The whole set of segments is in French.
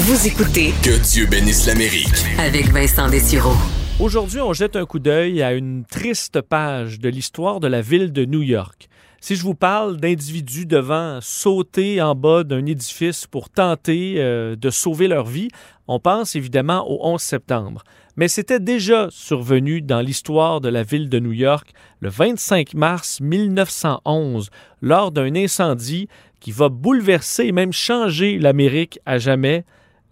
Vous écoutez Que Dieu bénisse l'Amérique. avec Vincent Dessureau. Aujourd'hui, on jette un coup d'œil à une triste page de l'histoire de la ville de New York. Si je vous parle d'individus devant sauter en bas d'un édifice pour tenter euh, de sauver leur vie, on pense évidemment au 11 septembre. Mais c'était déjà survenu dans l'histoire de la ville de New York le 25 mars 1911 lors d'un incendie qui va bouleverser et même changer l'Amérique à jamais,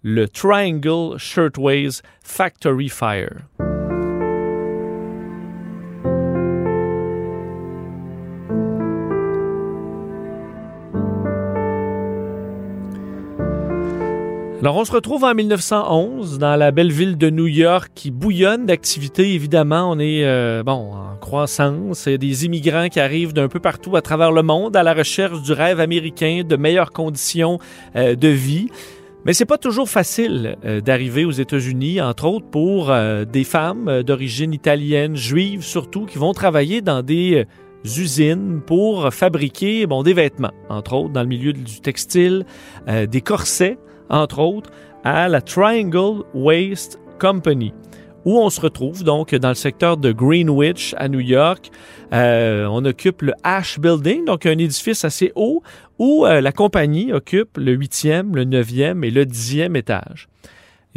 le Triangle Shirtwaist Factory Fire. Alors, on se retrouve en 1911 dans la belle ville de New York qui bouillonne d'activités. Évidemment, on est euh, bon en croissance. Il y a des immigrants qui arrivent d'un peu partout à travers le monde à la recherche du rêve américain, de meilleures conditions euh, de vie. Mais c'est pas toujours facile euh, d'arriver aux États-Unis, entre autres pour euh, des femmes euh, d'origine italienne, juives surtout, qui vont travailler dans des usines pour fabriquer bon, des vêtements, entre autres dans le milieu du textile, des corsets, entre autres, à la Triangle Waste Company, où on se retrouve donc dans le secteur de Greenwich à New York. Euh, on occupe le Ash Building, donc un édifice assez haut, où euh, la compagnie occupe le huitième, le neuvième et le dixième étage.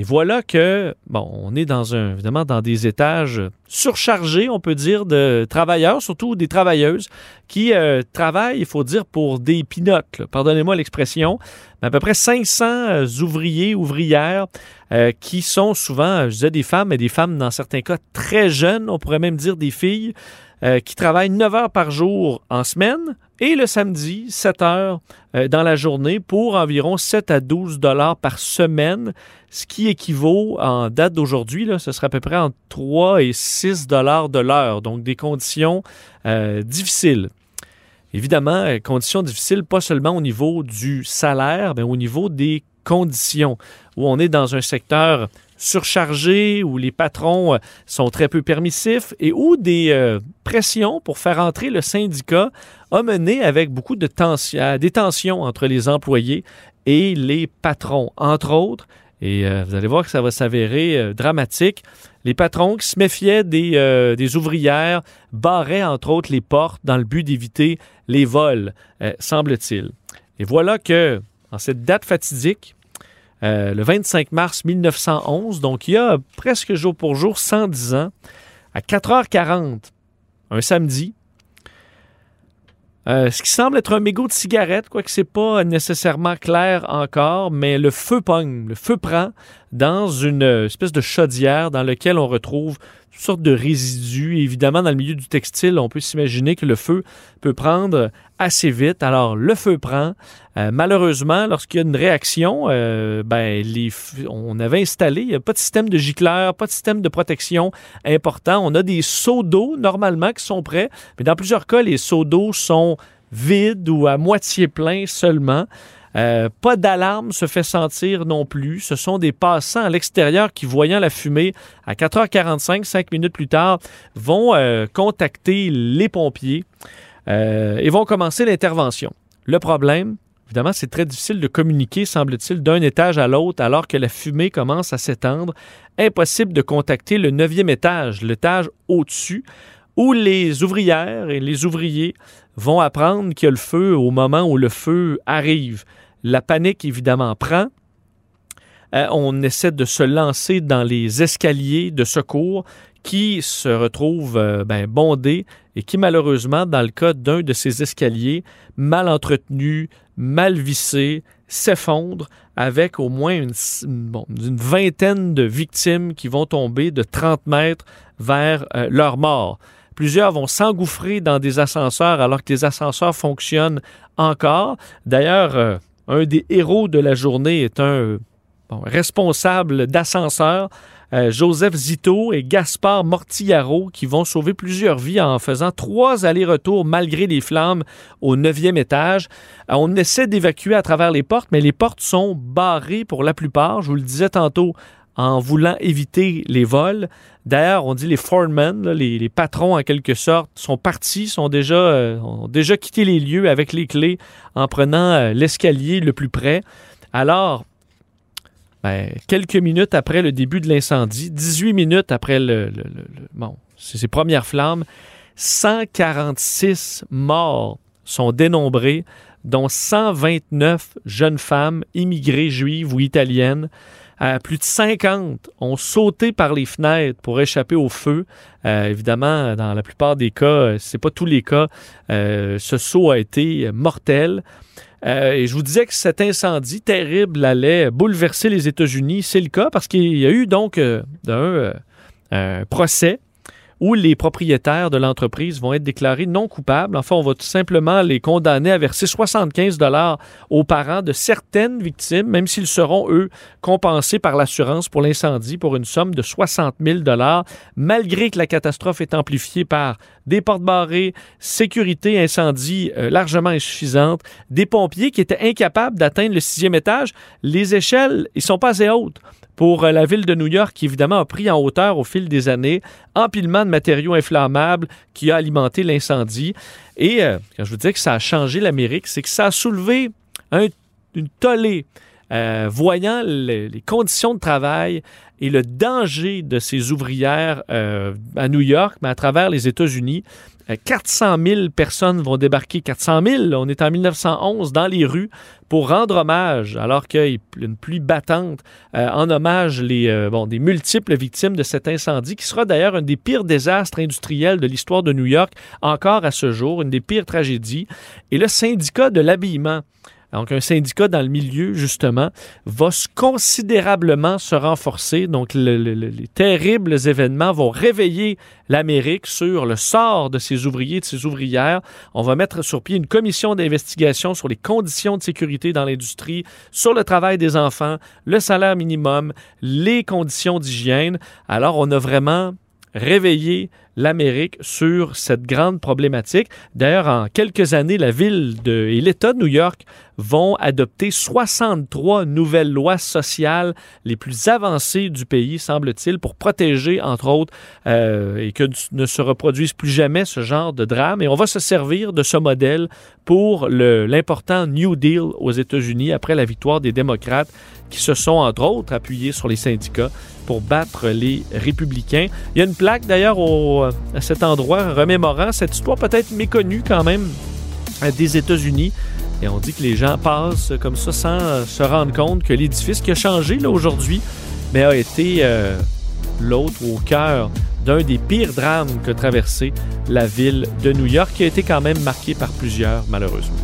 Et voilà que, bon, on est dans un, évidemment dans des étages surchargés, on peut dire, de travailleurs, surtout des travailleuses, qui euh, travaillent, il faut dire, pour des pinottes. là. Pardonnez-moi l'expression, mais à peu près 500 euh, ouvriers, ouvrières, euh, qui sont souvent, euh, je disais des femmes, mais des femmes dans certains cas très jeunes, on pourrait même dire des filles, euh, qui travaillent 9 heures par jour en semaine et le samedi, 7 heures dans la journée pour environ 7 à 12 dollars par semaine, ce qui équivaut en date d'aujourd'hui, ce serait à peu près entre 3 et 6 dollars de l'heure, donc des conditions difficiles. Évidemment, conditions difficiles, pas seulement au niveau du salaire, mais au niveau des conditions, où on est dans un secteur surchargé, où les patrons euh, sont très peu permissifs et où des euh, pressions pour faire entrer le syndicat a mené avec beaucoup de tensions, à des tensions entre les employés et les patrons, entre autres. Et euh, vous allez voir que ça va s'avérer dramatique. Les patrons qui se méfiaient des, des ouvrières barraient entre autres les portes dans le but d'éviter les vols, semble-t-il. Et voilà que, en cette date fatidique, euh, le 25 mars 1911, donc il y a presque jour pour jour 110 ans, à 4h40, un samedi, euh, ce qui semble être un mégot de cigarette, quoique c'est pas nécessairement clair encore, mais le feu pogne, le feu prend dans une espèce de chaudière dans laquelle on retrouve toutes sortes de résidus. Évidemment, dans le milieu du textile, on peut s'imaginer que le feu peut prendre assez vite. Alors, le feu prend. Euh, malheureusement, lorsqu'il y a une réaction, euh, ben, on avait installé, il n'y a pas de système de gicleur, pas de système de protection important. On a des seaux d'eau, normalement, qui sont prêts, mais dans plusieurs cas, les seaux d'eau sont vides ou à moitié pleins seulement. Euh, pas d'alarme se fait sentir non plus. Ce sont des passants à l'extérieur qui, voyant la fumée à 4h45, 5 minutes plus tard, vont euh, contacter les pompiers euh, et vont commencer l'intervention. Le problème, évidemment, c'est très difficile de communiquer, semble-t-il, d'un étage à l'autre alors que la fumée commence à s'étendre. Impossible de contacter le neuvième étage, l'étage au-dessus, où les ouvrières et les ouvriers vont apprendre qu'il y a le feu au moment où le feu arrive. La panique, évidemment, prend. Euh, on essaie de se lancer dans les escaliers de secours qui se retrouvent euh, ben, bondés et qui, malheureusement, dans le cas d'un de ces escaliers, mal entretenu, mal vissé, s'effondre avec au moins une, vingtaine de victimes qui vont tomber de 30 mètres vers euh, leur mort. Plusieurs vont s'engouffrer dans des ascenseurs alors que les ascenseurs fonctionnent encore. D'ailleurs, euh, un des héros de la journée est un responsable d'ascenseur, euh, Joseph Zito et Gaspard Mortillaro, qui vont sauver plusieurs vies en faisant trois allers-retours malgré les flammes au neuvième étage. Euh, on essaie d'évacuer à travers les portes, mais les portes sont barrées pour la plupart. Je vous le disais tantôt, en voulant éviter les vols. D'ailleurs, on dit les foremen, les, patrons en quelque sorte, sont partis, sont déjà, euh, ont déjà quitté les lieux avec les clés en prenant euh, l'escalier le plus près. Alors, ben, quelques minutes après le début de l'incendie, 18 minutes après le, le, le, bon, ces premières flammes, 146 morts sont dénombrés, dont 129 jeunes femmes immigrées juives ou italiennes. Plus de 50 ont sauté par les fenêtres pour échapper au feu. Euh, évidemment, dans la plupart des cas, euh, c'est pas tous les cas, euh, ce saut a été mortel. Et je vous disais que cet incendie terrible allait bouleverser les États-Unis. C'est le cas parce qu'il y a eu donc un procès où les propriétaires de l'entreprise vont être déclarés non coupables. Enfin, on va tout simplement les condamner à verser 75 dollars aux parents de certaines victimes, même s'ils seront, eux, compensés par l'assurance pour l'incendie pour une somme de 60 000 dollars, malgré que la catastrophe est amplifiée par des portes barrées, sécurité incendie euh, largement insuffisante, des pompiers qui étaient incapables d'atteindre le sixième étage. Les échelles, ils sont pas assez hautes pour euh, la ville de New York, qui évidemment a pris en hauteur au fil des années, empilement matériaux inflammables qui a alimenté l'incendie. Et euh, quand je vous dis que ça a changé l'Amérique, c'est que ça a soulevé un, une tollée, euh, voyant le, les conditions de travail et le danger de ces ouvrières euh, à New York, mais à travers les États-Unis. 400 000 personnes vont débarquer, 400 000, on est en 1911, dans les rues pour rendre hommage, alors qu'il y a une pluie battante, euh, en hommage les, euh, bon, des multiples victimes de cet incendie, qui sera d'ailleurs un des pires désastres industriels de l'histoire de New York, encore à ce jour, une des pires tragédies. Et le syndicat de l'habillement, donc, un syndicat dans le milieu, justement, va considérablement se renforcer. Donc, le, le, les terribles événements vont réveiller l'Amérique sur le sort de ses ouvriers et de ses ouvrières. On va mettre sur pied une commission d'investigation sur les conditions de sécurité dans l'industrie, sur le travail des enfants, le salaire minimum, les conditions d'hygiène. Alors, on a vraiment réveiller l'Amérique sur cette grande problématique. D'ailleurs, en quelques années, la ville de, et l'État de New York vont adopter 63 nouvelles lois sociales les plus avancées du pays, semble-t-il, pour protéger, entre autres, euh, et que ne se reproduise plus jamais ce genre de drame. Et on va se servir de ce modèle pour l'important New Deal aux États-Unis après la victoire des démocrates qui se sont, entre autres, appuyés sur les syndicats pour battre les républicains. Il y a une plaque, d'ailleurs, à cet endroit remémorant cette histoire peut-être méconnue quand même des États-Unis. Et on dit que les gens passent comme ça sans se rendre compte que l'édifice qui a changé là aujourd'hui, mais a été euh, l'autre au cœur d'un des pires drames que traversé la ville de New York, qui a été quand même marqué par plusieurs, malheureusement.